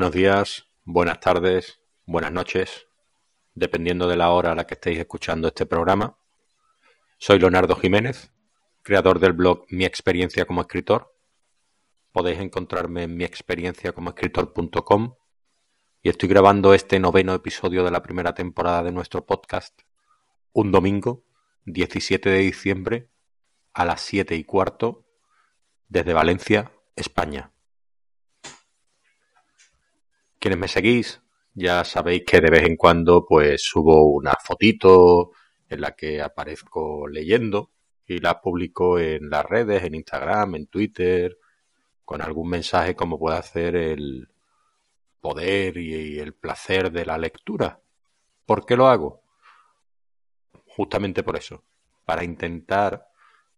Buenos días, buenas tardes, buenas noches, dependiendo de la hora a la que estéis escuchando este programa. Soy Leonardo Jiménez, creador del blog Mi experiencia como escritor. Podéis encontrarme en miexperienciacomoescritor.com y estoy grabando este noveno episodio de la primera temporada de nuestro podcast un domingo, 17 de diciembre, a las 7 y cuarto, desde Valencia, España. Quienes me seguís ya sabéis que de vez en cuando pues subo una fotito en la que aparezco leyendo y la publico en las redes, en Instagram, en Twitter, con algún mensaje como puede hacer el poder y el placer de la lectura. ¿Por qué lo hago? Justamente por eso, para intentar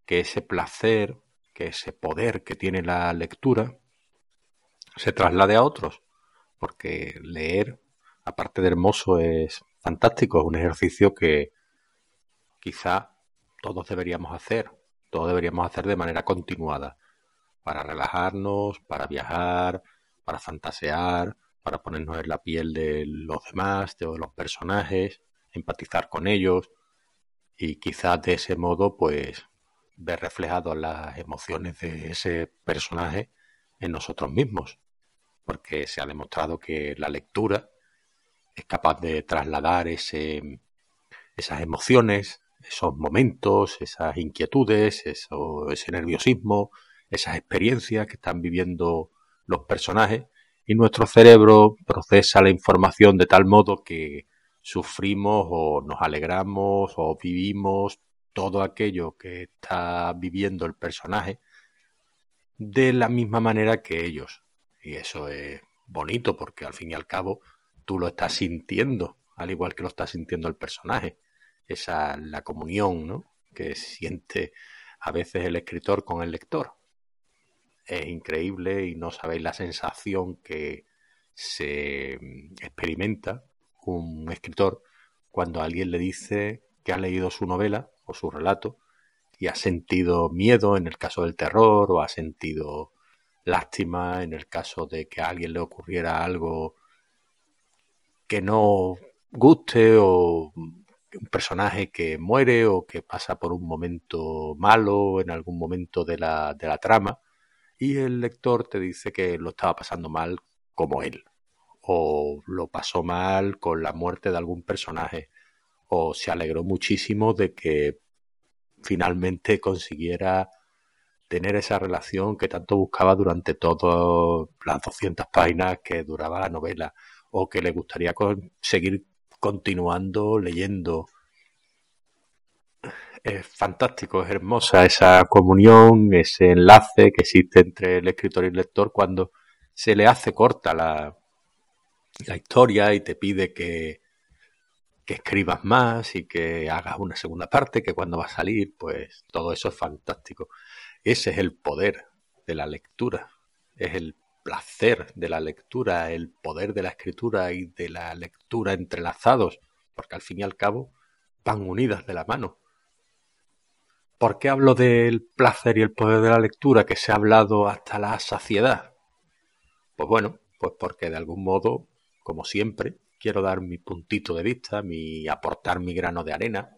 que ese placer, que ese poder que tiene la lectura, se traslade a otros, porque leer, aparte de hermoso, es fantástico, es un ejercicio que quizá todos deberíamos hacer, todos deberíamos hacer de manera continuada, para relajarnos, para viajar, para fantasear, para ponernos en la piel de los demás, de los personajes, empatizar con ellos y quizás de ese modo pues ver reflejadas las emociones de ese personaje en nosotros mismos, porque se ha demostrado que la lectura es capaz de trasladar ese, esas emociones, esos momentos, esas inquietudes, ese nerviosismo, esas experiencias que están viviendo los personajes y nuestro cerebro procesa la información de tal modo que sufrimos o nos alegramos o vivimos todo aquello que está viviendo el personaje de la misma manera que ellos. Y eso es bonito porque al fin y al cabo tú lo estás sintiendo, al igual que lo está sintiendo el personaje. Esa la comunión, ¿no? que siente a veces el escritor con el lector. Es increíble y no sabéis la sensación que se experimenta un escritor cuando alguien le dice que ha leído su novela o su relato y ha sentido miedo en el caso del terror o ha sentido lástima en el caso de que a alguien le ocurriera algo que no guste o un personaje que muere o que pasa por un momento malo en algún momento de la, de la trama y el lector te dice que lo estaba pasando mal como él o lo pasó mal con la muerte de algún personaje o se alegró muchísimo de que finalmente consiguiera tener esa relación que tanto buscaba durante todas las 200 páginas que duraba la novela o que le gustaría seguir continuando leyendo. Es fantástico, es hermosa esa comunión, ese enlace que existe entre el escritor y el lector cuando se le hace corta la, la historia y te pide que, que escribas más y que hagas una segunda parte, que cuando va a salir, pues todo eso es fantástico. Ese es el poder de la lectura, es el placer de la lectura, el poder de la escritura y de la lectura entrelazados, porque al fin y al cabo van unidas de la mano. ¿Por qué hablo del placer y el poder de la lectura que se ha hablado hasta la saciedad? Pues bueno, pues porque de algún modo como siempre, quiero dar mi puntito de vista, mi aportar mi grano de arena,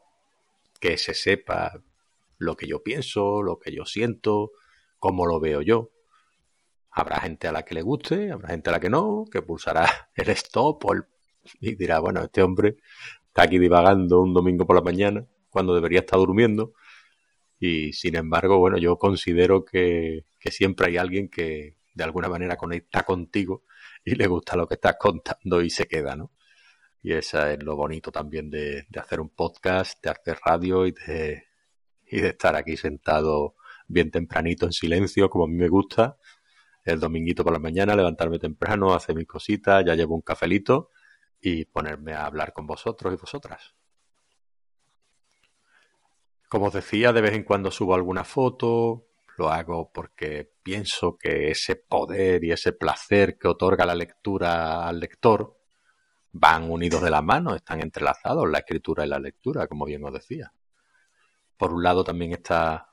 que se sepa lo que yo pienso, lo que yo siento, cómo lo veo yo. Habrá gente a la que le guste, habrá gente a la que no, que pulsará el stop y dirá, bueno, este hombre está aquí divagando un domingo por la mañana cuando debería estar durmiendo. Y sin embargo, bueno, yo considero que, que siempre hay alguien que de alguna manera conecta contigo y le gusta lo que estás contando y se queda, ¿no? Y eso es lo bonito también de, hacer un podcast, de hacer radio y de, y de estar aquí sentado bien tempranito en silencio, como a mí me gusta, el dominguito por la mañana, levantarme temprano, hacer mis cositas, ya llevo un cafelito y ponerme a hablar con vosotros y vosotras. Como os decía, de vez en cuando subo alguna foto, lo hago porque pienso que ese poder y ese placer que otorga la lectura al lector van unidos de la mano, están entrelazados la escritura y la lectura, como bien os decía. Por un lado también está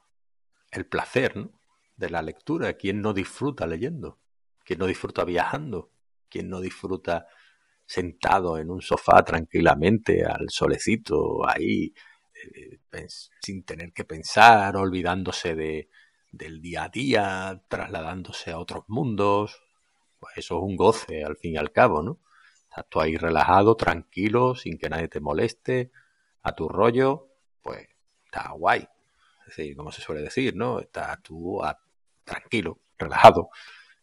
el placer de la lectura. ¿Quién no disfruta leyendo? ¿Quién no disfruta viajando? ¿Quién no disfruta sentado en un sofá tranquilamente al solecito ahí, eh, sin tener que pensar, olvidándose de, del día a día, trasladándose a otros mundos? Pues eso es un goce al fin y al cabo, ¿no? Estás tú ahí relajado, tranquilo, sin que nadie te moleste, a tu rollo, pues está guay. Es decir, como se suele decir, ¿no? Estás tú tranquilo, relajado.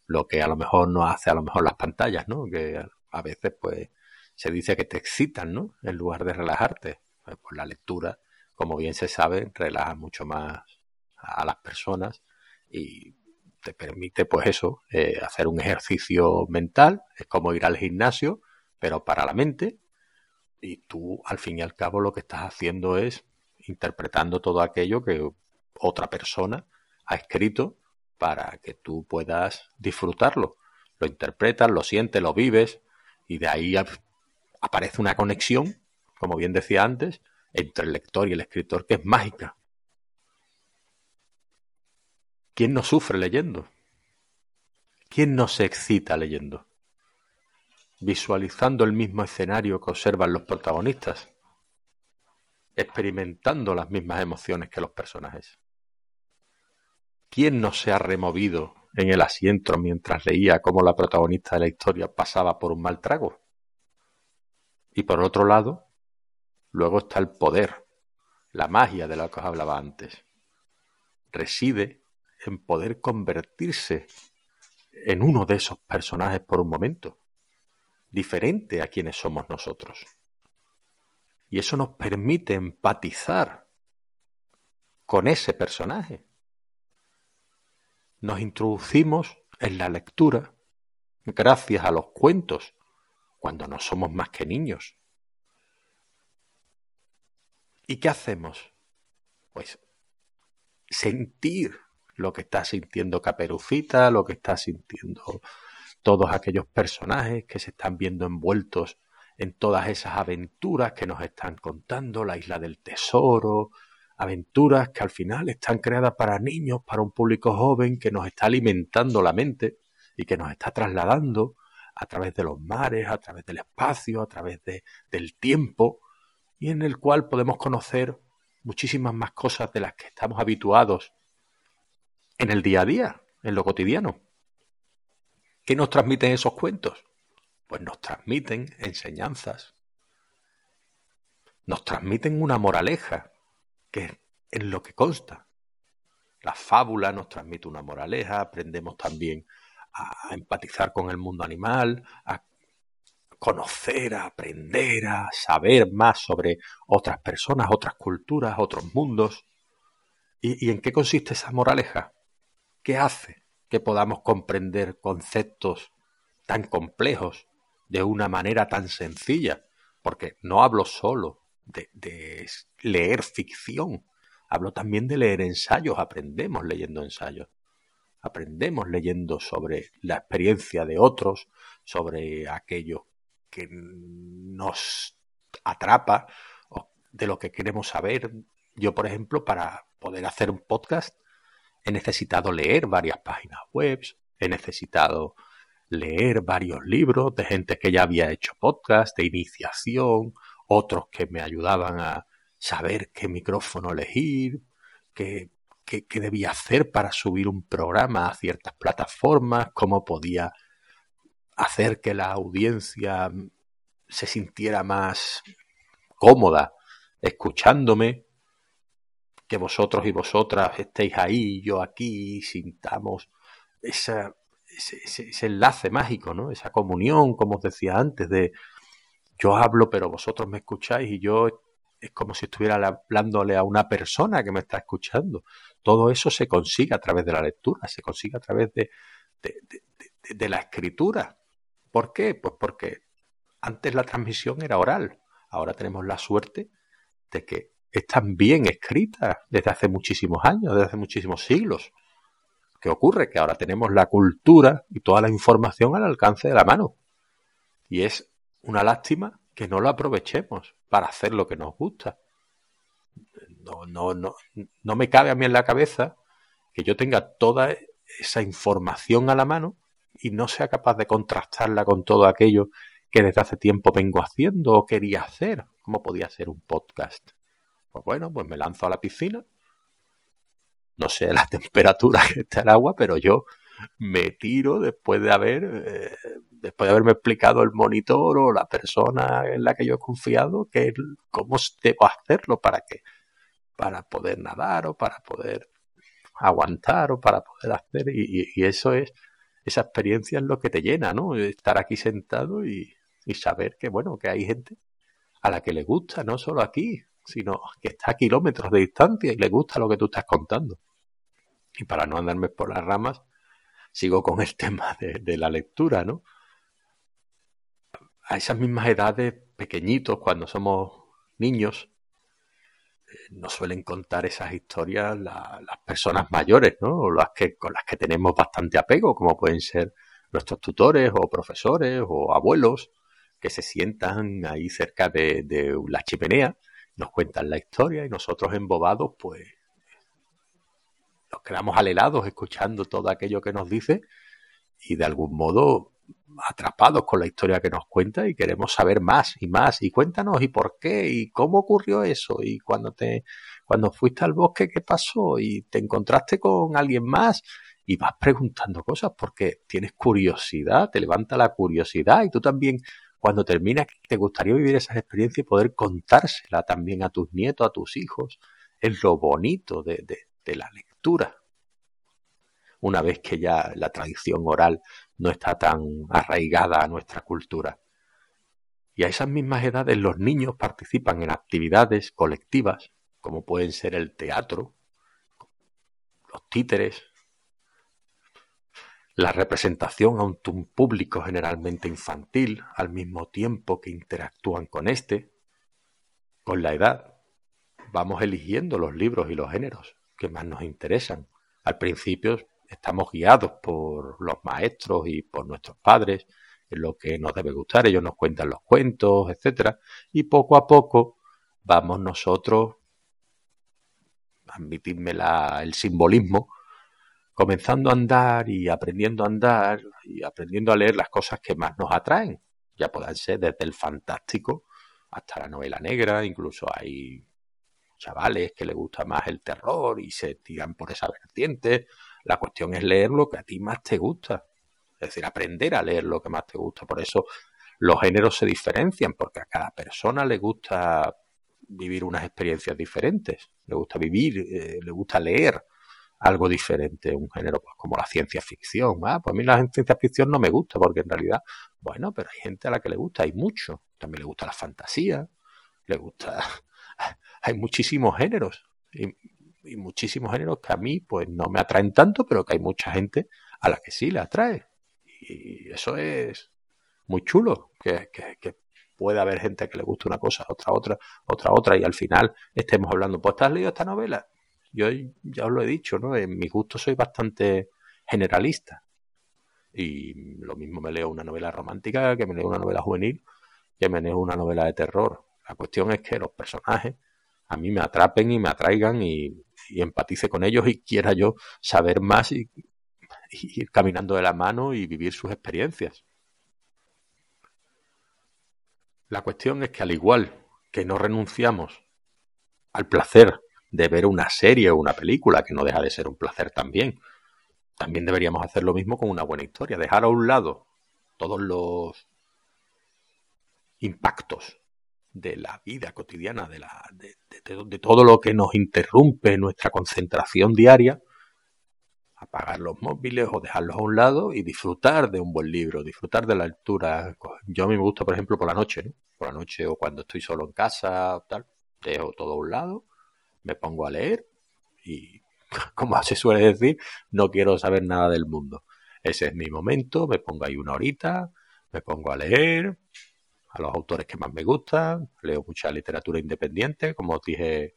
Lo que a lo mejor no hace a lo mejor las pantallas, ¿no? Que a veces, pues, se dice que te excitan, ¿no? En lugar de relajarte. Pues, pues la lectura, como bien se sabe, relaja mucho más a las personas y te permite, pues eso, eh, hacer un ejercicio mental. Es como ir al gimnasio, pero para la mente. Y tú, al fin y al cabo, lo que estás haciendo es interpretando todo aquello que otra persona ha escrito para que tú puedas disfrutarlo. Lo interpretas, lo sientes, lo vives y de ahí aparece una conexión, como bien decía antes, entre el lector y el escritor que es mágica. ¿Quién no sufre leyendo? ¿Quién no se excita leyendo? visualizando el mismo escenario que observan los protagonistas, experimentando las mismas emociones que los personajes. ¿Quién no se ha removido en el asiento mientras leía cómo la protagonista de la historia pasaba por un mal trago? Y por otro lado, luego está el poder, la magia de la que os hablaba antes. Reside en poder convertirse en uno de esos personajes por un momento diferente a quienes somos nosotros. Y eso nos permite empatizar con ese personaje. Nos introducimos en la lectura gracias a los cuentos cuando no somos más que niños. ¿Y qué hacemos? Pues sentir lo que está sintiendo Caperucita, lo que está sintiendo todos aquellos personajes que se están viendo envueltos en todas esas aventuras que nos están contando, la isla del tesoro, aventuras que al final están creadas para niños, para un público joven que nos está alimentando la mente y que nos está trasladando a través de los mares, a través del espacio, a través de, del tiempo, y en el cual podemos conocer muchísimas más cosas de las que estamos habituados en el día a día, en lo cotidiano. ¿Qué nos transmiten esos cuentos? Pues nos transmiten enseñanzas, nos transmiten una moraleja, que es en lo que consta. La fábula nos transmite una moraleja, aprendemos también a empatizar con el mundo animal, a conocer, a aprender, a saber más sobre otras personas, otras culturas, otros mundos. ¿Y, y en qué consiste esa moraleja? ¿Qué hace? que podamos comprender conceptos tan complejos de una manera tan sencilla, porque no hablo solo de, leer ficción, hablo también de leer ensayos, aprendemos leyendo ensayos, aprendemos leyendo sobre la experiencia de otros, sobre aquello que nos atrapa, de lo que queremos saber. Yo, por ejemplo, para poder hacer un podcast, he necesitado leer varias páginas web, he necesitado leer varios libros de gente que ya había hecho podcast, de iniciación, otros que me ayudaban a saber qué micrófono elegir, qué, qué, qué debía hacer para subir un programa a ciertas plataformas, cómo podía hacer que la audiencia se sintiera más cómoda escuchándome que vosotros y vosotras estéis ahí, yo aquí, sintamos ese, ese, enlace mágico, ¿no? Esa comunión, como os decía antes, de yo hablo, pero vosotros me escucháis y yo es como si estuviera hablándole a una persona que me está escuchando. Todo eso se consigue a través de la lectura, se consigue a través de, de, de la escritura. ¿Por qué? Pues porque antes la transmisión era oral, ahora tenemos la suerte de que están bien escritas desde hace muchísimos años, desde hace muchísimos siglos. ¿Qué ocurre? Que ahora tenemos la cultura y toda la información al alcance de la mano. Y es una lástima que no lo aprovechemos para hacer lo que nos gusta. No, no, no, no me cabe a mí en la cabeza que yo tenga toda esa información a la mano y no sea capaz de contrastarla con todo aquello que desde hace tiempo vengo haciendo o quería hacer, como podía ser un podcast. Pues bueno, pues me lanzo a la piscina. No sé la temperatura que está el agua, pero yo me tiro después de haber eh, después de haberme explicado el monitor o la persona en la que yo he confiado que cómo debo hacerlo para que para poder nadar o para poder aguantar o para poder hacer y, eso es esa experiencia es lo que te llena, ¿no? Estar aquí sentado y, y saber que, bueno, que hay gente a la que le gusta, no solo aquí, sino que está a kilómetros de distancia y le gusta lo que tú estás contando. Y para no andarme por las ramas, sigo con el tema de, la lectura, ¿no? A esas mismas edades, pequeñitos, cuando somos niños, eh, nos suelen contar esas historias las personas mayores, ¿no? O las que, con las que tenemos bastante apego, como pueden ser nuestros tutores o profesores o abuelos, que se sientan ahí cerca de, la chimenea, nos cuentan la historia y nosotros embobados, pues nos quedamos alelados escuchando todo aquello que nos dice y de algún modo atrapados con la historia que nos cuenta y queremos saber más y más. Y cuéntanos y por qué y cómo ocurrió eso y cuando te cuando fuiste al bosque qué pasó y te encontraste con alguien más y vas preguntando cosas porque tienes curiosidad, te levanta la curiosidad y tú también cuando terminas, te gustaría vivir esas experiencias y poder contársela también a tus nietos, a tus hijos. Es lo bonito de, de la lectura. Una vez que ya la tradición oral no está tan arraigada a nuestra cultura. Y a esas mismas edades los niños participan en actividades colectivas, como pueden ser el teatro, los títeres, la representación ante un público generalmente infantil, al mismo tiempo que interactúan con éste, con la edad, vamos eligiendo los libros y los géneros que más nos interesan. Al principio estamos guiados por los maestros y por nuestros padres en lo que nos debe gustar, ellos nos cuentan los cuentos, etcétera, y poco a poco vamos nosotros, admitidme el simbolismo, comenzando a andar y aprendiendo a andar y aprendiendo a leer las cosas que más nos atraen. Ya puedan ser desde el fantástico hasta la novela negra, incluso hay chavales que les gusta más el terror y se tiran por esa vertiente. La cuestión es leer lo que a ti más te gusta. Es decir, aprender a leer lo que más te gusta. Por eso los géneros se diferencian, porque a cada persona le gusta vivir unas experiencias diferentes. Le gusta vivir, eh, le gusta leer algo diferente, un género pues, como la ciencia ficción. Ah, pues a mí la ciencia ficción no me gusta porque en realidad, bueno, pero hay gente a la que le gusta, hay mucho. También le gusta la fantasía, le gusta, hay muchísimos géneros y, muchísimos géneros que a mí pues no me atraen tanto, pero que hay mucha gente a la que sí le atrae. Y eso es muy chulo, que, que, puede haber gente que le guste una cosa, otra, otra, otra, otra, y al final estemos hablando, pues, ¿te has leído esta novela? Yo ya os lo he dicho, ¿no? En mi gusto soy bastante generalista. Y lo mismo me leo una novela romántica que me leo una novela juvenil, que me leo una novela de terror. La cuestión es que los personajes a mí me atrapen y me atraigan y, empatice con ellos y quiera yo saber más y, y ir caminando de la mano y vivir sus experiencias. La cuestión es que al igual que no renunciamos al placer de ver una serie o una película, que no deja de ser un placer también. También deberíamos hacer lo mismo con una buena historia, dejar a un lado todos los impactos de la vida cotidiana, de, la, de, de, todo lo que nos interrumpe nuestra concentración diaria, apagar los móviles o dejarlos a un lado y disfrutar de un buen libro, disfrutar de la lectura. Yo a mí me gusta, por ejemplo, por la noche, ¿no? por la noche o cuando estoy solo en casa, tal, dejo todo a un lado me pongo a leer y, como se suele decir, no quiero saber nada del mundo. Ese es mi momento, me pongo ahí una horita, me pongo a leer a los autores que más me gustan, leo mucha literatura independiente, como os dije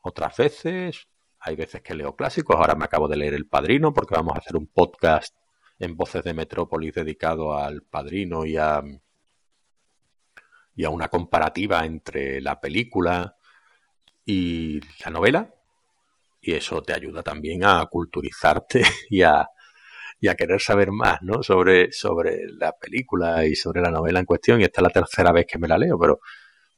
otras veces, hay veces que leo clásicos, ahora me acabo de leer El Padrino porque vamos a hacer un podcast en Voces de Metrópolis dedicado al Padrino y a, y a una comparativa entre la película y la novela, y eso te ayuda también a culturizarte y a, querer saber más, ¿no? Sobre, sobre la película y sobre la novela en cuestión. Y esta es la tercera vez que me la leo, pero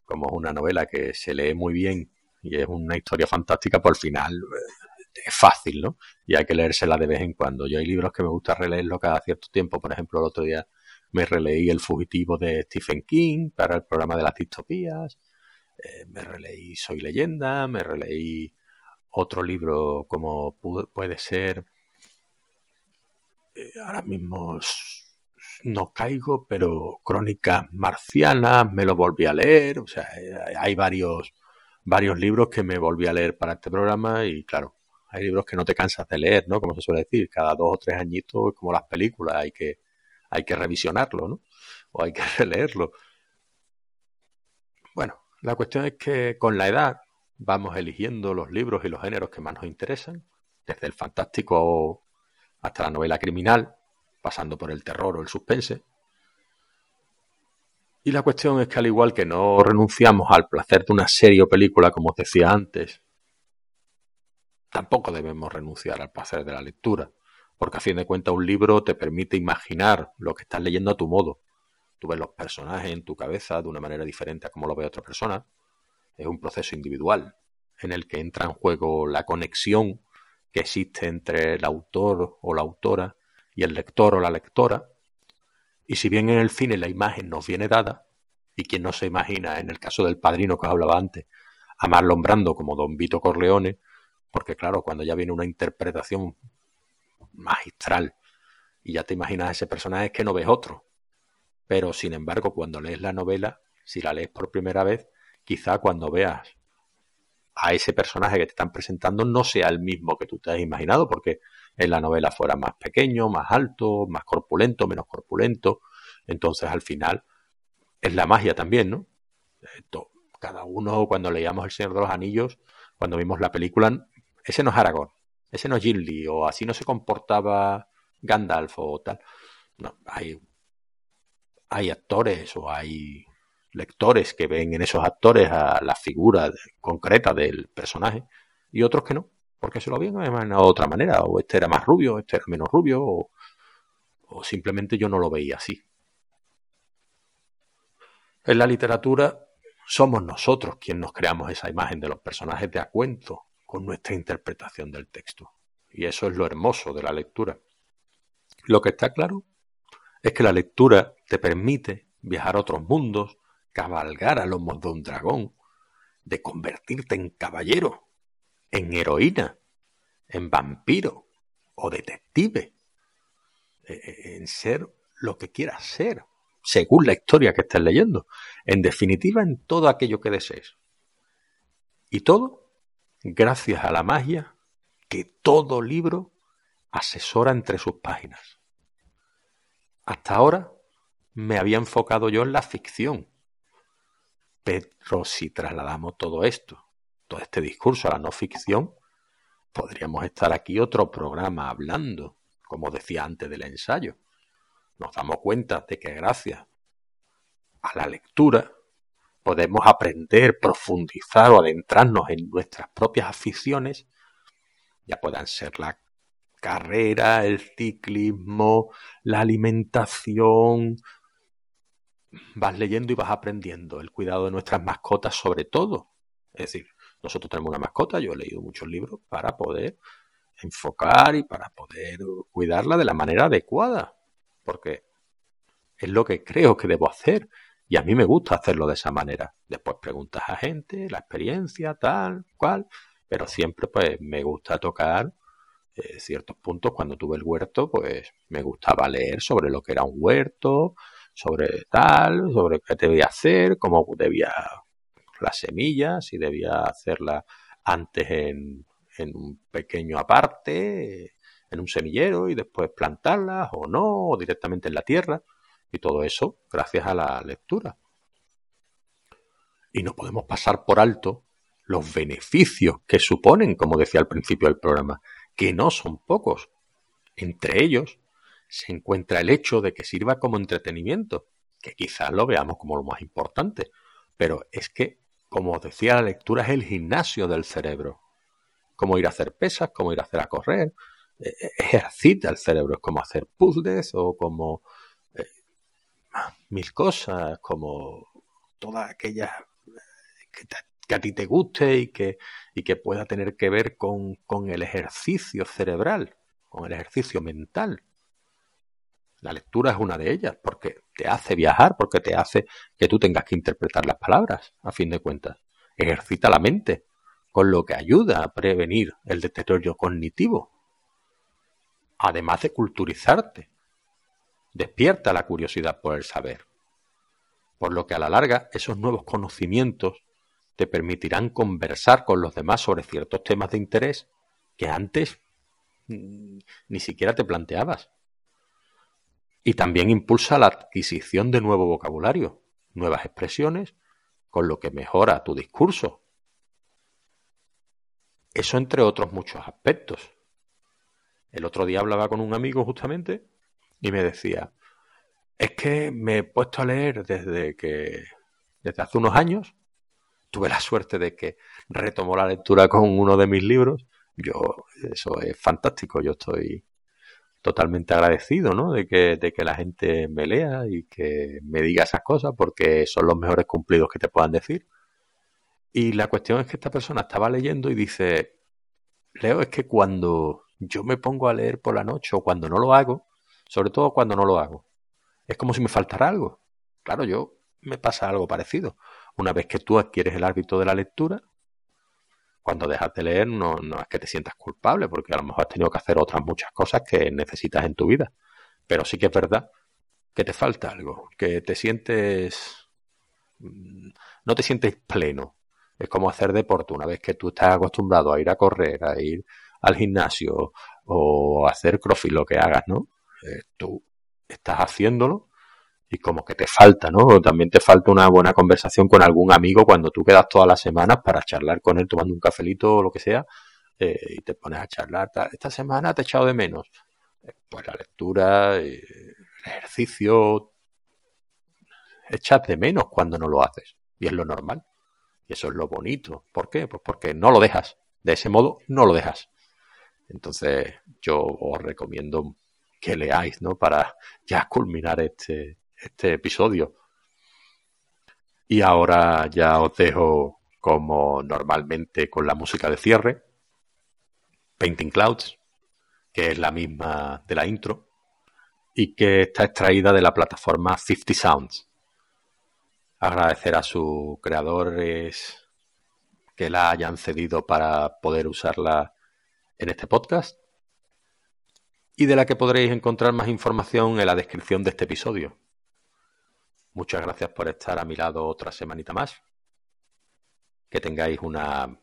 como es una novela que se lee muy bien y es una historia fantástica, por pues el final eh, es fácil, ¿no? Y hay que leérsela de vez en cuando. Yo hay libros que me gusta releerlo cada cierto tiempo. Por ejemplo, el otro día me releí El fugitivo de Stephen King para el programa de las distopías. Eh, me releí Soy leyenda, me releí otro libro como puede ser eh, ahora mismo no caigo, pero Crónicas Marcianas me lo volví a leer, o sea, eh, hay varios varios libros que me volví a leer para este programa y claro, hay libros que no te cansas de leer, ¿no? Como se suele decir, cada dos o tres añitos, como las películas, hay que hay que revisionarlo, ¿no? O hay que releerlo. Bueno, la cuestión es que con la edad vamos eligiendo los libros y los géneros que más nos interesan, desde el fantástico hasta la novela criminal, pasando por el terror o el suspense. Y la cuestión es que al igual que no renunciamos al placer de una serie o película, como os decía antes, tampoco debemos renunciar al placer de la lectura, porque a fin de cuentas un libro te permite imaginar lo que estás leyendo a tu modo. Tú ves los personajes en tu cabeza de una manera diferente a como lo ve otra persona. Es un proceso individual en el que entra en juego la conexión que existe entre el autor o la autora y el lector o la lectora. Y si bien en el cine la imagen nos viene dada, y quien no se imagina, en el caso del padrino que os hablaba antes, a Marlon Brando como Don Vito Corleone, porque claro, cuando ya viene una interpretación magistral y ya te imaginas ese personaje es que no ves otro. Pero sin embargo, cuando lees la novela, si la lees por primera vez, quizá cuando veas a ese personaje que te están presentando no sea el mismo que tú te has imaginado, porque en la novela fuera más pequeño, más alto, más corpulento, menos corpulento. Entonces, al final, es la magia también, ¿no? cada uno, cuando leíamos El Señor de los Anillos, cuando vimos la película, ese no es Aragorn, ese no es Gimli, o así no se comportaba Gandalf o tal. No, hay, hay actores o hay lectores que ven en esos actores a la figura concreta del personaje y otros que no, porque se lo ven de otra manera, o este era más rubio, este era menos rubio, o, o simplemente yo no lo veía así. En la literatura somos nosotros quienes nos creamos esa imagen de los personajes de a cuento con nuestra interpretación del texto. Y eso es lo hermoso de la lectura. Lo que está claro es que la lectura te permite viajar a otros mundos, cabalgar a lomos de un dragón, de convertirte en caballero, en heroína, en vampiro o detective, e, e, en ser lo que quieras ser, según la historia que estés leyendo. En definitiva, en todo aquello que desees. Y todo gracias a la magia que todo libro asesora entre sus páginas. Hasta ahora me había enfocado yo en la ficción, pero si trasladamos todo esto, todo este discurso a la no ficción, podríamos estar aquí otro programa hablando, como decía antes del ensayo. Nos damos cuenta de que gracias a la lectura podemos aprender, profundizar o adentrarnos en nuestras propias aficiones, ya puedan ser la carrera, el ciclismo, la alimentación, vas leyendo y vas aprendiendo el cuidado de nuestras mascotas sobre todo. Es decir, nosotros tenemos una mascota, yo he leído muchos libros para poder enfocar y para poder cuidarla de la manera adecuada, porque es lo que creo que debo hacer y a mí me gusta hacerlo de esa manera. Después preguntas a gente, la experiencia, tal, cual, pero siempre pues me gusta tocar eh, ciertos puntos. Cuando tuve el huerto, pues me gustaba leer sobre lo que era un huerto, sobre tal, sobre qué debía hacer, cómo debía las semillas, si debía hacerla antes en, en un pequeño aparte, en un semillero y después plantarlas o no, o directamente en la tierra. Y todo eso gracias a la lectura. Y no podemos pasar por alto los beneficios que suponen, como decía al principio del programa, que no son pocos. Entre ellos, se encuentra el hecho de que sirva como entretenimiento, que quizás lo veamos como lo más importante, pero es que, como os decía, la lectura es el gimnasio del cerebro. Como ir a hacer pesas, como ir a hacer a correr, eh, ejercita el cerebro, es como hacer puzzles o como eh, mil cosas, como todas aquellas que, que, a ti te guste y que, y que pueda tener que ver con, con el ejercicio cerebral, con el ejercicio mental. La lectura es una de ellas, porque te hace viajar, porque te hace que tú tengas que interpretar las palabras, a fin de cuentas. Ejercita la mente, con lo que ayuda a prevenir el deterioro cognitivo. Además de culturizarte, despierta la curiosidad por el saber. Por lo que a la larga esos nuevos conocimientos te permitirán conversar con los demás sobre ciertos temas de interés que antes mm, ni siquiera te planteabas. Y también impulsa la adquisición de nuevo vocabulario, nuevas expresiones, con lo que mejora tu discurso. Eso entre otros muchos aspectos. El otro día hablaba con un amigo justamente y me decía, es que me he puesto a leer desde que, desde hace unos años, tuve la suerte de que retomó la lectura con uno de mis libros. Yo, eso es fantástico, yo estoy totalmente agradecido, ¿no? De que, de que la gente me lea y que me diga esas cosas porque son los mejores cumplidos que te puedan decir. Y la cuestión es que esta persona estaba leyendo y dice, Leo, es que cuando yo me pongo a leer por la noche o cuando no lo hago, sobre todo cuando no lo hago, es como si me faltara algo. Claro, yo me pasa algo parecido. Una vez que tú adquieres el hábito de la lectura, cuando dejas de leer no, no, es que te sientas culpable, porque a lo mejor has tenido que hacer otras muchas cosas que necesitas en tu vida. Pero sí que es verdad que te falta algo, que te sientes... Mm, no te sientes pleno. Es como hacer deporte. Una vez que tú estás acostumbrado a ir a correr, a ir al gimnasio o a hacer crossfit, lo que hagas, ¿no? Eh, tú estás haciéndolo y como que te falta, ¿no? También te falta una buena conversación con algún amigo cuando tú quedas todas las semanas para charlar con él tomando un cafelito o lo que sea eh, y te pones a charlar. Esta semana te he echado de menos. Eh, pues la lectura, eh, el ejercicio, echas de menos cuando no lo haces y es lo normal. Y eso es lo bonito. ¿Por qué? Pues porque no lo dejas. De ese modo, no lo dejas. Entonces, yo os recomiendo que leáis, ¿no? Para ya culminar este, este episodio. Y ahora ya os dejo como normalmente con la música de cierre, Painting Clouds, que es la misma de la intro y que está extraída de la plataforma 50 Sounds. Agradecer a sus creadores que la hayan cedido para poder usarla en este podcast y de la que podréis encontrar más información en la descripción de este episodio. Muchas gracias por estar a mi lado otra semanita más. Que tengáis una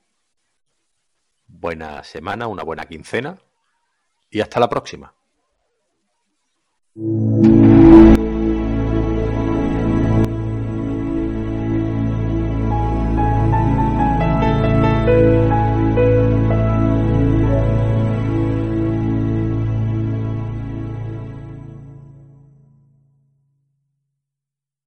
buena semana, una buena quincena y hasta la próxima.